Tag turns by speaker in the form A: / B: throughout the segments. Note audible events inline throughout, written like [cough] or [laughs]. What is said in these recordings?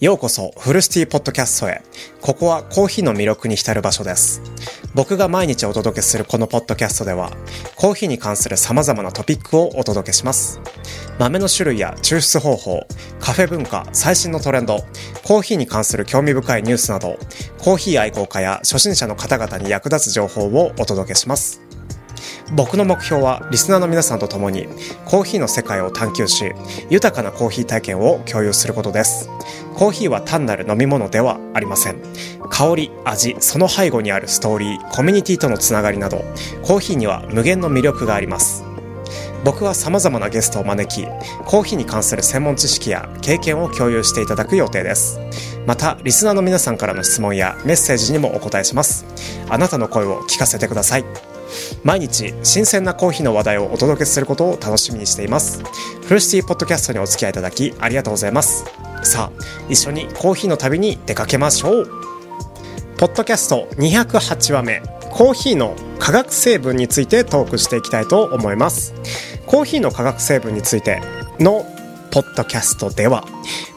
A: ようこそフルシティポッドキャストへ。ここはコーヒーの魅力に浸る場所です。僕が毎日お届けするこのポッドキャストでは、コーヒーに関する様々なトピックをお届けします。豆の種類や抽出方法、カフェ文化、最新のトレンド、コーヒーに関する興味深いニュースなど、コーヒー愛好家や初心者の方々に役立つ情報をお届けします。僕の目標はリスナーの皆さんと共にコーヒーの世界を探求し豊かなコーヒー体験を共有することですコーヒーは単なる飲み物ではありません。香り味その背後にあるストーリーコミュニティとのつながりなどコーヒーには無限の魅力があります。僕は様々なゲストを招きコーヒーに関する専門知識や経験を共有していただく予定です。またリスナーの皆さんからの質問やメッセージにもお答えします。あなたの声を聞かせてください。毎日新鮮なコーヒーの話題をお届けすることを楽しみにしています。フルシティポッドキャストにお付き合いいただきありがとうございます。さあ一緒にコーヒーの旅に出かけましょう。ポッドキャスト208話目コーヒーの化学成分についてトークしていきたいと思います。コーヒーの化学成分についてのポッドキャストでは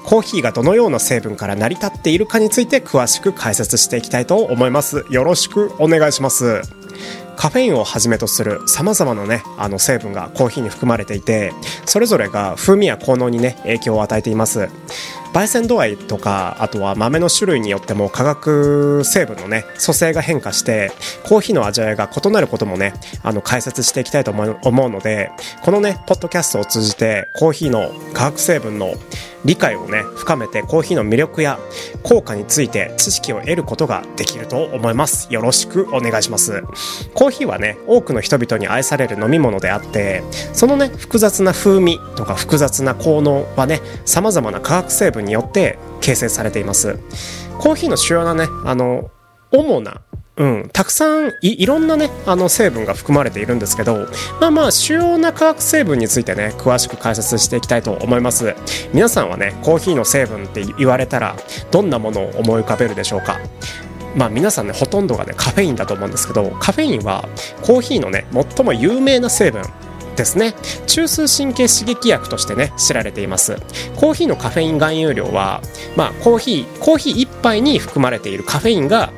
A: コーヒーがどのような成分から成り立っているかについて詳しく解説していきたいと思います。よろしくお願いします。カフェインをはじめとする様々なね、あの成分がコーヒーに含まれていて、それぞれが風味や効能にね、影響を与えています。焙煎度合いとか、あとは豆の種類によっても化学成分のね、組成が変化して、コーヒーの味わいが異なることもね、あの解説していきたいと思う思うので、このね、ポッドキャストを通じて、コーヒーの化学成分の理解をね、深めてコーヒーの魅力や効果について知識を得ることができると思います。よろしくお願いします。コーヒーはね、多くの人々に愛される飲み物であって、そのね、複雑な風味とか複雑な効能はね、様々な化学成分によって形成されています。コーヒーの主要なね、あの、主なうん、たくさんいいろんなねあの成分が含まれているんですけどまあまあ主要な化学成分についてね詳しく解説していきたいと思います。皆さんはねコーヒーの成分って言われたらどんなものを思い浮かべるでしょうか？まあ皆さんねほとんどがねカフェインだと思うんですけどカフェインはコーヒーのね最も有名な成分。ですね。中枢神経刺激薬としてね知られています。コーヒーのカフェイン含有量はまあコーヒーコーヒー1杯に含まれているカフェインが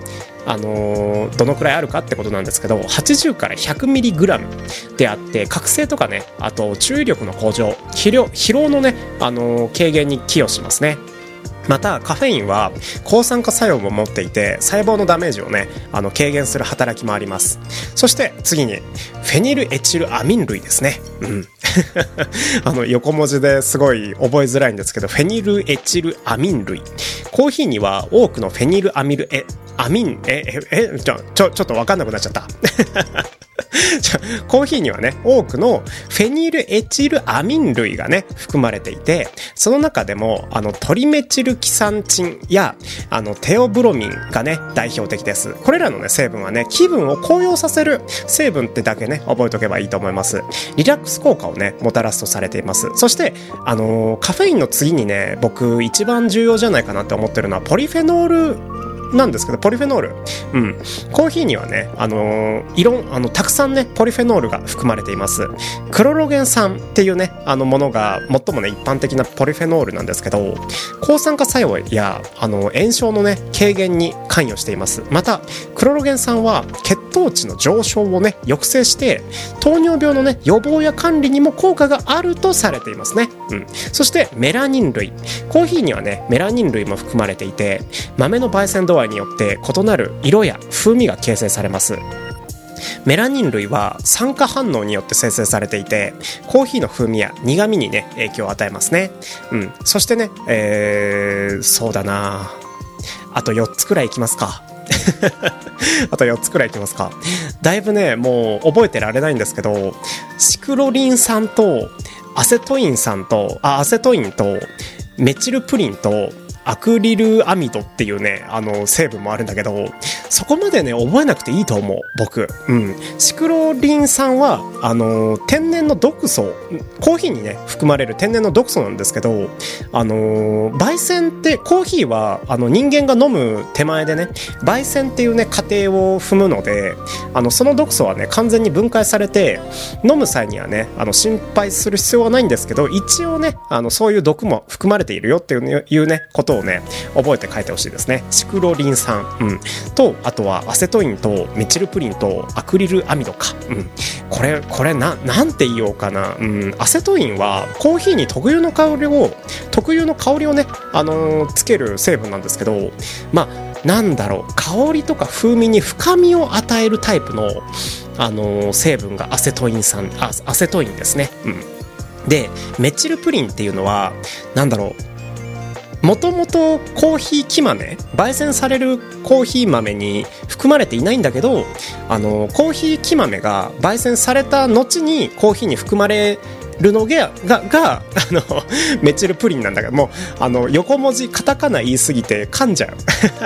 A: あのーどのくらいあるかってことなんですけど80から 100mg であって覚醒とかねあと注意力の向上疲労のね、あのー軽減に寄与しますね。またカフェインは抗酸化作用も持っていて細胞のダメージをねあの軽減する働きもあります。そして次にフェニルエチルアミン類ですね。うん。[laughs] あの横文字ですごい覚えづらいんですけどフェニルエチルアミン類。コーヒーには多くのフェニルアミルエアミンえええちょちょちょっと分かんなくなっちゃった。[laughs] コーヒーにはね多くのフェニルエチルアミン類がね含まれていてその中でもあのトリメチルキサンチンやあのテオブロミンがね代表的です。これらのね成分はね気分を高揚させる成分ってだけね覚えておけばいいと思います。リラックス効果をねもたらすとされています。そしてあのーカフェインの次にね僕一番重要じゃないかなって思ってるのはポリフェノールなんですけど、ポリフェノール。うん。コーヒーにはね、あのーいろん、あの、たくさんね、ポリフェノールが含まれています。クロロゲン酸っていうね、あのものが最もね、一般的なポリフェノールなんですけど、抗酸化作用や、あの、炎症のね、軽減に関与しています。また、クロロゲン酸は血糖値の上昇をね、抑制して、糖尿病のね、予防や管理にも効果があるとされていますね。うん。そして、メラニン類。コーヒーにはね、メラニン類も含まれていて、豆の焙煎度合いによって異なる色や風味が形成されます。メラニン類は酸化反応によって生成されていてコーヒーの風味や苦味にね影響を与えますね、うん、そしてね、えー、そうだな。あと4つくらいいきますか。[laughs] あと4つくらいいきますか。だいぶねもう覚えてられないんですけどシクロリン酸とアセトイン酸とあアセトインとメチルプリンとアクリルアミドっていうね、あの、成分もあるんだけど、そこまでね、覚えなくていいと思う、僕。うん。シクロリン酸は、あの、天然の毒素、コーヒーにね、含まれる天然の毒素なんですけど、あの、焙煎って、コーヒーは、あの、人間が飲む手前でね、焙煎っていうね、過程を踏むので、あの、その毒素はね、完全に分解されて、飲む際にはね、あの、心配する必要はないんですけど、一応ね、あの、そういう毒も含まれているよっていうねいうね、ことことをね覚えて書いてほしいですね。シクロリン酸、うん、とあとはアセトインとメチルプリンとアクリルアミドか、うん、これこれななんて言おうかな、うん、アセトインはコーヒーに特有の香りを特有の香りをね、あのー、つける成分なんですけどまあなんだろう。香りとか風味に深みを与えるタイプの、あのー、成分がアセトイン酸あアセトインですね、うん、でメチルプリンっていうのはなんだろう。もともとコーヒー木豆焙煎されるコーヒー豆に含まれていないんだけどあのコーヒー木豆が焙煎された後にコーヒーに含まれるのがががあの [laughs] メチルプリンなんだけどもあの横文字カタカナ言いすぎて噛んじゃう。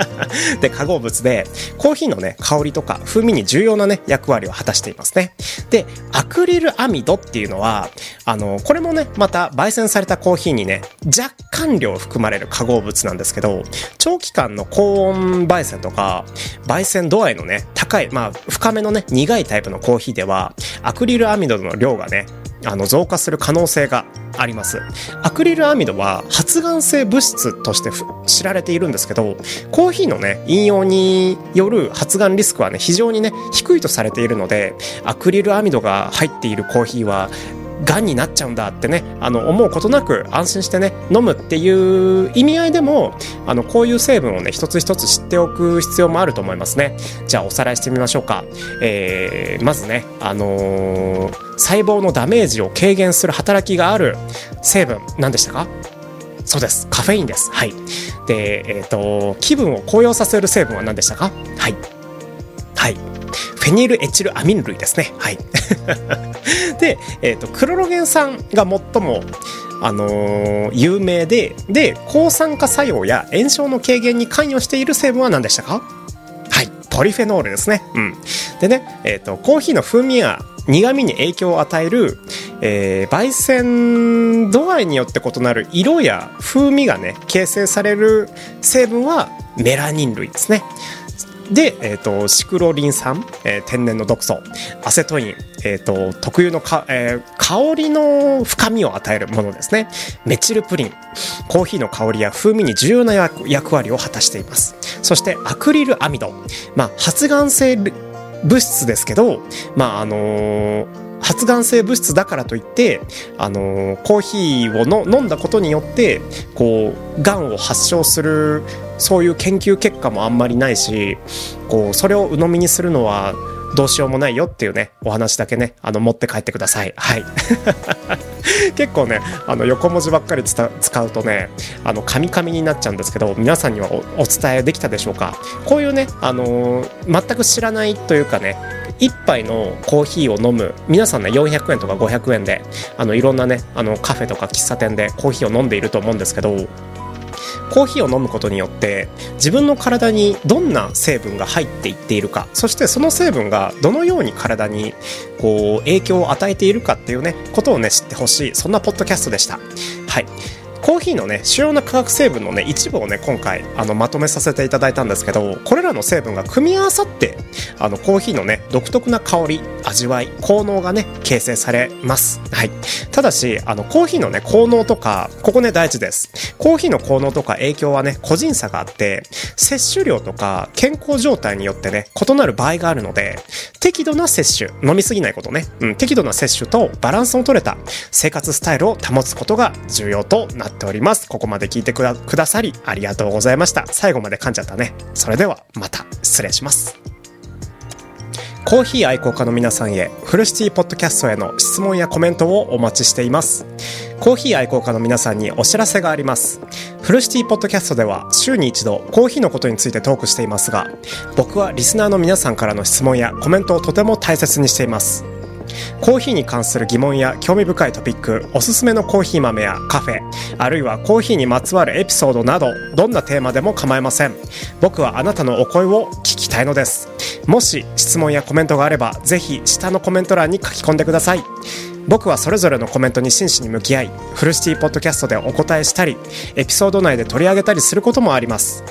A: [laughs] で化合物でコーヒーのね香りとか風味に重要なね役割を果たしていますね。でアクリルアミドっていうのはあのこれもねまた焙煎されたコーヒーにね若干量含まれる化合物なんですけど長期間の高温焙煎とか焙煎度合いのね高いまあ深めのね苦いタイプのコーヒーではアクリルアミドの量がねあの増加する可能性があります。アクリルアミドは発がん性物質として知られているんですけどコーヒーのね引用による発がんリスクはね非常にね低いとされているのでアクリルアミドが入っているコーヒーはがんになっちゃうんだってねあの思うことなく安心してね飲むっていう意味合いでもあのこういう成分をね一つ一つ知っておく必要もあると思いますねじゃあおさらいしてみましょうか、えー、まずねあのー、細胞のダメージを軽減する働きがある成分何でしたか？そうです。カフェインです。はい。で、えっ、ー、と、気分を高揚させる成分は何でしたか？はい。フェニルエチルアミン類ですね。はい。[laughs] で、え、ー、と、クロロゲン酸が最も、あのー、有名で、で、抗酸化作用や炎症の軽減に関与している成分は何でしたか？はい。ポリフェノールですね。うん。でね、え、ー、と、コーヒーの風味や苦味に影響を与える、えー、焙煎度合いによって異なる色や風味がね形成される成分はメラニン類ですねで、えーと、シクロリン酸、えー、天然の毒素アセトイン、えーと、特有のか、えー、香りの深みを与えるものですね。メチルプリンコーヒーの香りや風味に重要な役割を果たしています。そしてアクリルアミド、まあ、発がん性物質ですけどまああのー発がん性物質だからといって、あの、コーヒーをの飲んだことによってこうがんを発症するそういう研究結果もあんまりないしこうそれを鵜呑みにするのはどうしようもないよっていうねお話だけねあの持って帰ってください。はい。[laughs] 結構ねあの横文字ばっかり使うとねあのカミカミになっちゃうんですけど皆さんにはお伝えできたでしょうか。こういうねあのー、全く知らないというかね1杯のコーヒーを飲む皆さんね400円とか500円であのいろんなねあのカフェとか喫茶店でコーヒーを飲んでいると思うんですけどコーヒーを飲むことによって自分の体にどんな成分が入っていっているかそしてその成分がどのように体にこう影響を与えているかっていうねことをね知ってほしいそんなポッドキャストでした。はい。コーヒーのね主要な化学成分のね一部をね今回あのまとめさせていただいたんですけどこれらの成分が組み合わさってあのコーヒーのね独特な香り味わい効能がね形成されますはいただしあのコーヒーのね効能とかここね大事ですコーヒーの効能とか影響はね個人差があって摂取量とか健康状態によってね異なる場合があるので適度な摂取飲みすぎないことね、うん、適度な摂取とバランスの取れた生活スタイルを保つことが重要となっております。ここまで聞いてくださりありがとうございました。最後まで噛んじゃったね。それではまた失礼します。コーヒー愛好家の皆さんへ、フルシティポッドキャストへの質問やコメントをお待ちしています。コーヒー愛好家の皆さんにお知らせがあります。フルシティポッドキャストでは週に一度コーヒーのことについてトークしていますが、僕はリスナーの皆さんからの質問やコメントをとても大切にしています。コーヒーに関する疑問や興味深いトピックおすすめのコーヒー豆やカフェあるいはコーヒーにまつわるエピソードなどどんなテーマでも構いません僕はあなたのお声を聞きたいのですもし質問やコメントがあればぜひ下のコメント欄に書き込んでください。僕はそれぞれのコメントに真摯に向き合いフルシティポッドキャストでお答えしたりエピソード内で取り上げたりすることもあります。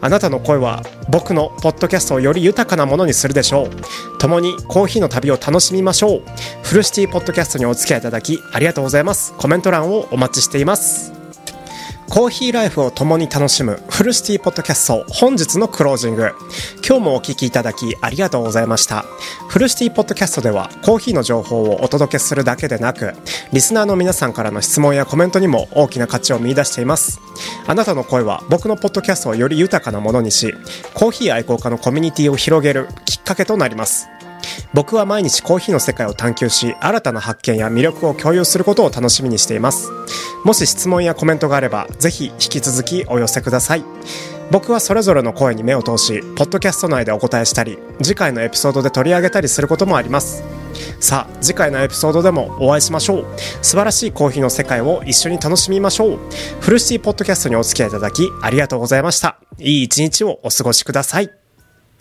A: あなたの声は僕のポッドキャストをより豊かなものにするでしょう。共にコーヒーの旅を楽しみましょう。フルシティポッドキャストにお付き合いいただきありがとうございます。コメント欄をお待ちしています。コーヒーライフを共に楽しむフルシティポッドキャスト本日のクロージング。今日もお聞きいただきありがとうございました。フルシティポッドキャストではコーヒーの情報をお届けするだけでなく、リスナーの皆さんからの質問やコメントにも大きな価値を見出しています。あなたの声は僕のポッドキャストをより豊かなものにし、コーヒー愛好家のコミュニティを広げるきっかけとなります。僕は毎日コーヒーの世界を探求し、新たな発見や魅力を共有することを楽しみにしています。もし質問やコメントがあれば、ぜひ引き続きお寄せください。僕はそれぞれの声に目を通し、ポッドキャスト内でお答えしたり、次回のエピソードで取り上げたりすることもあります。さあ、次回のエピソードでもお会いしましょう。素晴らしいコーヒーの世界を一緒に楽しみましょう。フルシティポッドキャストにお付き合いいただきありがとうございました。いい一日をお過ごしください。